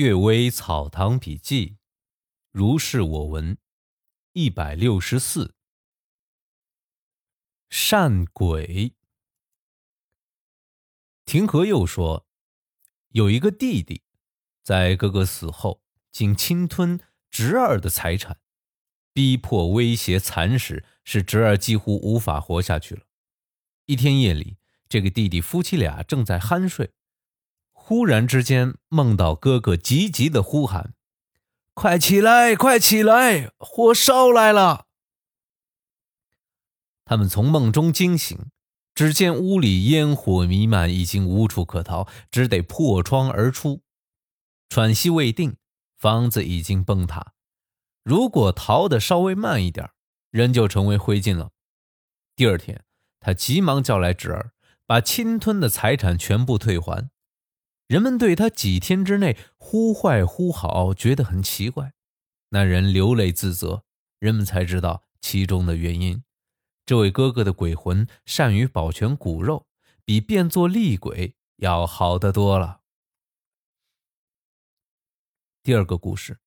阅微草堂笔记，如是我闻，一百六十四。善鬼。庭和又说，有一个弟弟，在哥哥死后，竟侵吞侄儿的财产，逼迫、威胁、蚕食，使侄儿几乎无法活下去了。一天夜里，这个弟弟夫妻俩正在酣睡。忽然之间，梦到哥哥急急的呼喊：“快起来，快起来，火烧来了！”他们从梦中惊醒，只见屋里烟火弥漫，已经无处可逃，只得破窗而出。喘息未定，房子已经崩塌。如果逃得稍微慢一点，人就成为灰烬了。第二天，他急忙叫来侄儿，把侵吞的财产全部退还。人们对他几天之内忽坏忽好觉得很奇怪，那人流泪自责，人们才知道其中的原因。这位哥哥的鬼魂善于保全骨肉，比变作厉鬼要好得多了。第二个故事，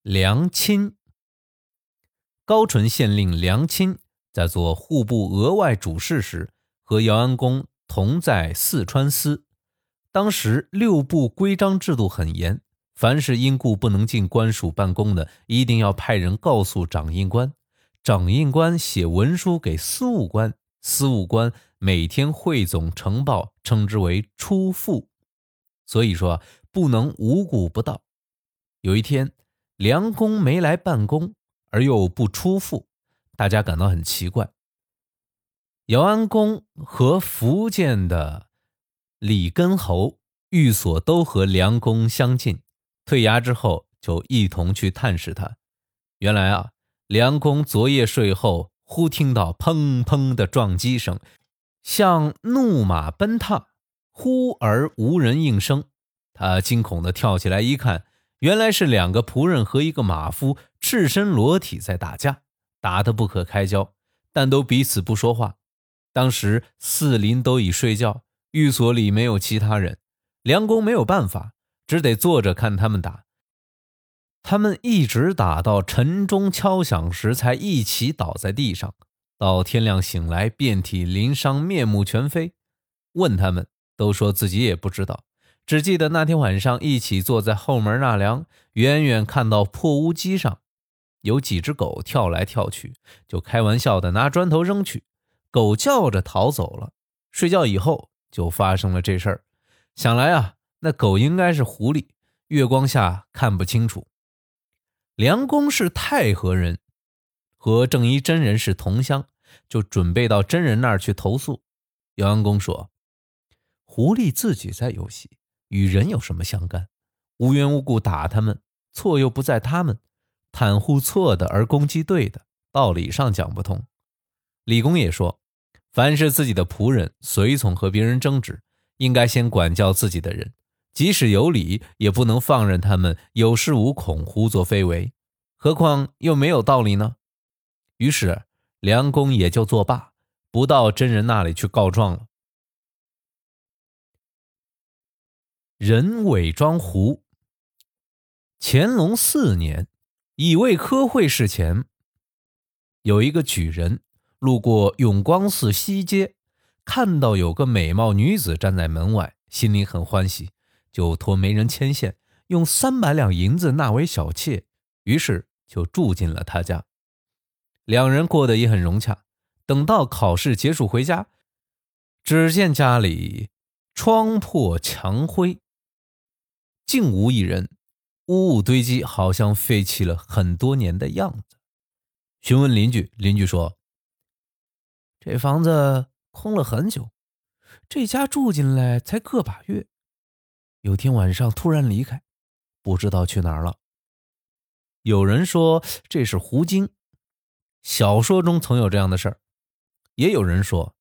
梁钦。高淳县令梁钦在做户部额外主事时，和姚安公同在四川司。当时六部规章制度很严，凡是因故不能进官署办公的，一定要派人告诉掌印官，掌印官写文书给司务官，司务官每天汇总呈报，称之为出复。所以说不能无故不到。有一天，梁公没来办公，而又不出复，大家感到很奇怪。姚安公和福建的。李根侯寓所都和梁公相近，退衙之后就一同去探视他。原来啊，梁公昨夜睡后，忽听到砰砰的撞击声，像怒马奔踏，忽而无人应声。他惊恐地跳起来一看，原来是两个仆人和一个马夫赤身裸体在打架，打得不可开交，但都彼此不说话。当时四邻都已睡觉。寓所里没有其他人，梁公没有办法，只得坐着看他们打。他们一直打到晨钟敲响时，才一起倒在地上。到天亮醒来，遍体鳞伤，面目全非。问他们，都说自己也不知道，只记得那天晚上一起坐在后门纳凉，远远看到破屋基上有几只狗跳来跳去，就开玩笑的拿砖头扔去，狗叫着逃走了。睡觉以后。就发生了这事儿，想来啊，那狗应该是狐狸，月光下看不清楚。梁公是太和人，和正一真人是同乡，就准备到真人那儿去投诉。姚安公说：“狐狸自己在游戏，与人有什么相干？无缘无故打他们，错又不在他们，袒护错的而攻击对的，道理上讲不通。”李公也说。凡是自己的仆人、随从和别人争执，应该先管教自己的人，即使有理，也不能放任他们有恃无恐、胡作非为。何况又没有道理呢？于是梁公也就作罢，不到真人那里去告状了。人伪装狐。乾隆四年，乙未科会试前，有一个举人。路过永光寺西街，看到有个美貌女子站在门外，心里很欢喜，就托媒人牵线，用三百两银子纳为小妾，于是就住进了他家。两人过得也很融洽。等到考试结束回家，只见家里窗破墙灰，竟无一人，屋屋堆积，好像废弃了很多年的样子。询问邻居，邻居说。这房子空了很久，这家住进来才个把月，有天晚上突然离开，不知道去哪儿了。有人说这是狐精，小说中曾有这样的事儿；也有人说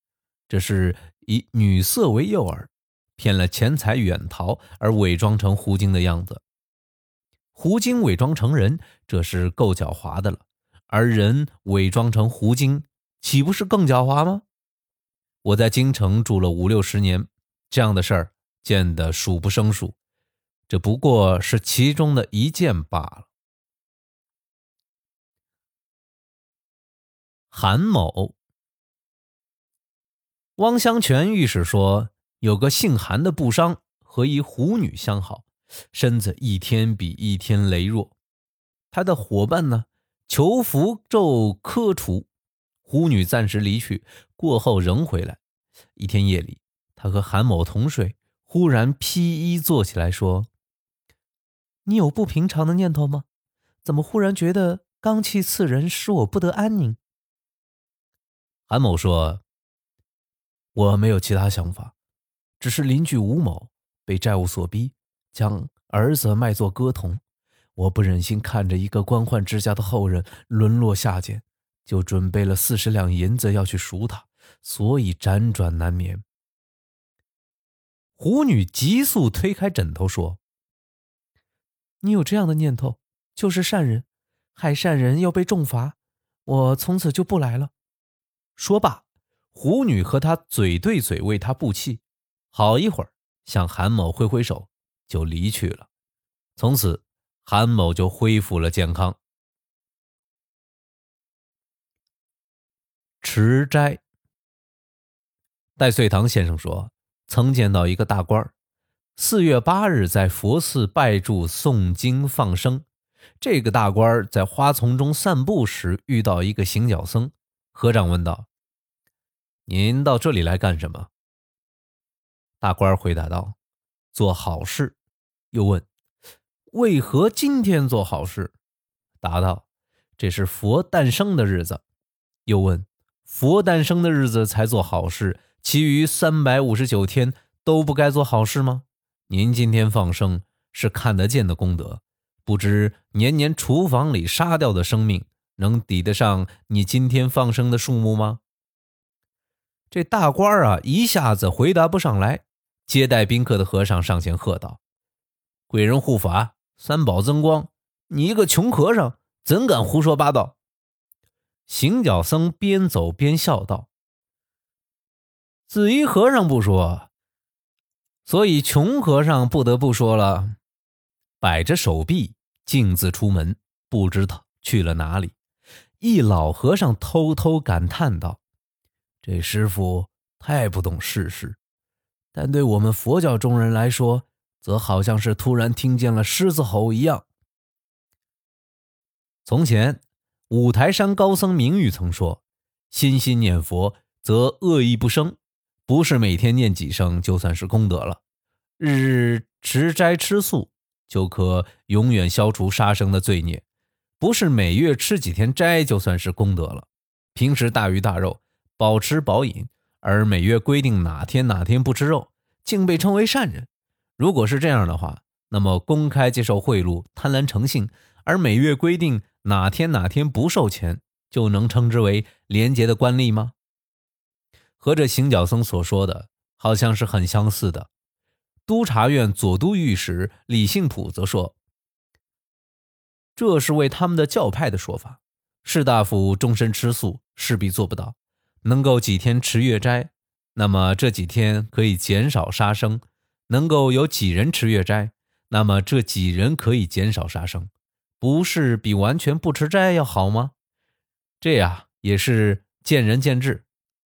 这是以女色为诱饵，骗了钱财远逃而伪装成狐精的样子。狐精伪装成人，这是够狡猾的了；而人伪装成狐精。岂不是更狡猾吗？我在京城住了五六十年，这样的事儿见得数不胜数。这不过是其中的一件罢了。韩某，汪湘泉御史说，有个姓韩的布商和一狐女相好，身子一天比一天羸弱。他的伙伴呢，求符咒科除，狐女暂时离去，过后仍回来。一天夜里，他和韩某同睡，忽然披衣坐起来说：“你有不平常的念头吗？怎么忽然觉得罡气刺人，使我不得安宁？”韩某说：“我没有其他想法，只是邻居吴某被债务所逼，将儿子卖作歌童，我不忍心看着一个官宦之家的后人沦落下贱，就准备了四十两银子要去赎他，所以辗转难眠。”狐女急速推开枕头说：“你有这样的念头，就是善人，害善人要被重罚，我从此就不来了。”说罢，狐女和他嘴对嘴为他布气，好一会儿，向韩某挥挥手，就离去了。从此，韩某就恢复了健康。持斋，戴遂堂先生说，曾见到一个大官四月八日在佛寺拜祝诵经放生。这个大官在花丛中散步时，遇到一个行脚僧。和尚问道。您到这里来干什么？大官回答道：“做好事。”又问：“为何今天做好事？”答道：“这是佛诞生的日子。”又问：“佛诞生的日子才做好事，其余三百五十九天都不该做好事吗？您今天放生是看得见的功德，不知年年厨房里杀掉的生命能抵得上你今天放生的数目吗？”这大官啊，一下子回答不上来。接待宾客的和尚上前喝道：“贵人护法，三宝增光！你一个穷和尚，怎敢胡说八道？”行脚僧边走边笑道：“紫衣和尚不说，所以穷和尚不得不说了。”摆着手臂，径自出门，不知道去了哪里。一老和尚偷偷感叹道。这师傅太不懂世事，但对我们佛教中人来说，则好像是突然听见了狮子吼一样。从前，五台山高僧明玉曾说：“心心念佛，则恶意不生。不是每天念几声就算是功德了，日日持斋吃素，就可永远消除杀生的罪孽。不是每月吃几天斋就算是功德了，平时大鱼大肉。”饱吃饱饮，而每月规定哪天哪天不吃肉，竟被称为善人。如果是这样的话，那么公开接受贿赂、贪婪成性，而每月规定哪天哪天不收钱，就能称之为廉洁的官吏吗？和这行脚僧所说的好像是很相似的。督察院左都御史李信普则说：“这是为他们的教派的说法。士大夫终身吃素，势必做不到。”能够几天持月斋，那么这几天可以减少杀生；能够有几人持月斋，那么这几人可以减少杀生，不是比完全不吃斋要好吗？这呀也是见仁见智，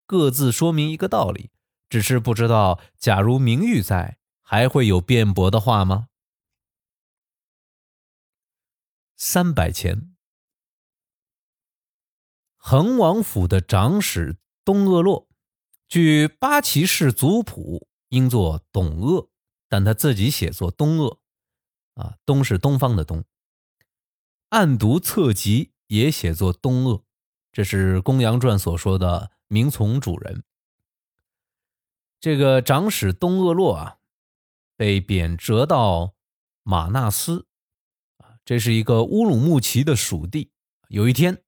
各自说明一个道理。只是不知道，假如名誉在，还会有辩驳的话吗？三百钱。恒王府的长史东鄂洛，据八旗氏族谱，应作董鄂，但他自己写作东鄂，啊，东是东方的东。暗读册籍也写作东鄂，这是《公羊传》所说的名从主人。这个长史东鄂洛啊，被贬谪到马纳斯，啊，这是一个乌鲁木齐的属地。有一天。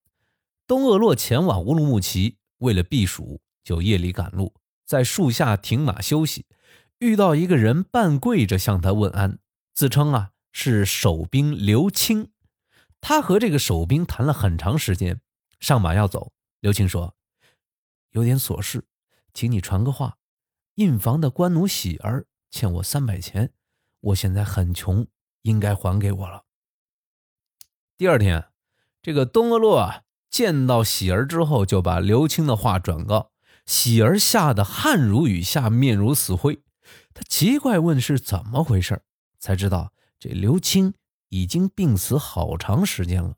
东鄂洛前往乌鲁木齐，为了避暑，就夜里赶路，在树下停马休息，遇到一个人半跪着向他问安，自称啊是守兵刘青。他和这个守兵谈了很长时间，上马要走，刘青说：“有点琐事，请你传个话。印房的官奴喜儿欠我三百钱，我现在很穷，应该还给我了。第二天，这个东阿洛啊见到喜儿之后，就把刘青的话转告喜儿，吓得汗如雨下，面如死灰。他奇怪问是怎么回事，才知道这刘青已经病死好长时间了。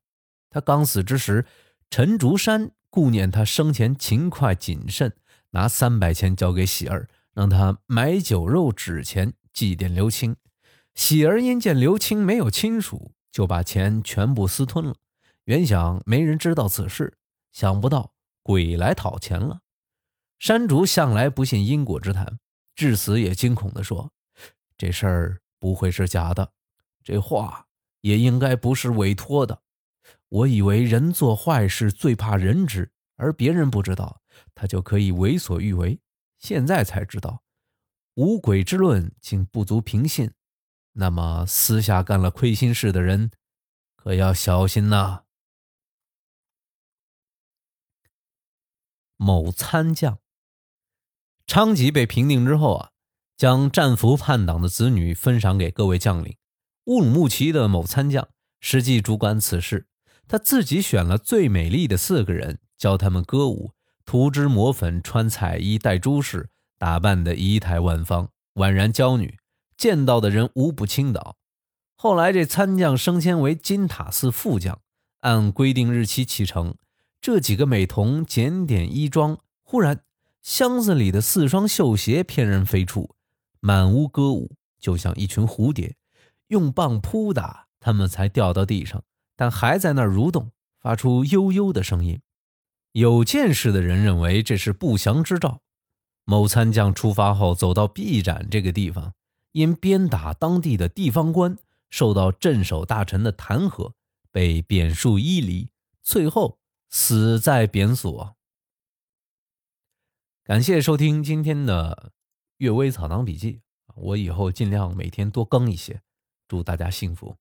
他刚死之时，陈竹山顾念他生前勤快谨慎，拿三百钱交给喜儿，让他买酒肉纸钱祭奠刘青。喜儿因见刘青没有亲属，就把钱全部私吞了。原想没人知道此事，想不到鬼来讨钱了。山竹向来不信因果之谈，至死也惊恐地说：“这事儿不会是假的，这话也应该不是委托的。我以为人做坏事最怕人知，而别人不知道，他就可以为所欲为。现在才知道，无鬼之论竟不足凭信。”那么，私下干了亏心事的人，可要小心呐。某参将，昌吉被平定之后啊，将战俘叛党的子女分赏给各位将领。乌鲁木齐的某参将实际主管此事，他自己选了最美丽的四个人，教他们歌舞，涂脂抹粉，穿彩衣，戴珠饰，打扮的仪态万方，宛然娇女。见到的人无不倾倒。后来这参将升迁为金塔寺副将，按规定日期启程。这几个美童检点衣装，忽然箱子里的四双绣鞋翩然飞出，满屋歌舞，就像一群蝴蝶。用棒扑打，他们才掉到地上，但还在那儿蠕动，发出悠悠的声音。有见识的人认为这是不祥之兆。某参将出发后，走到臂展这个地方。因鞭打当地的地方官，受到镇守大臣的弹劾，被贬戍伊犁，最后死在贬所。感谢收听今天的《阅微草堂笔记》，我以后尽量每天多更一些，祝大家幸福。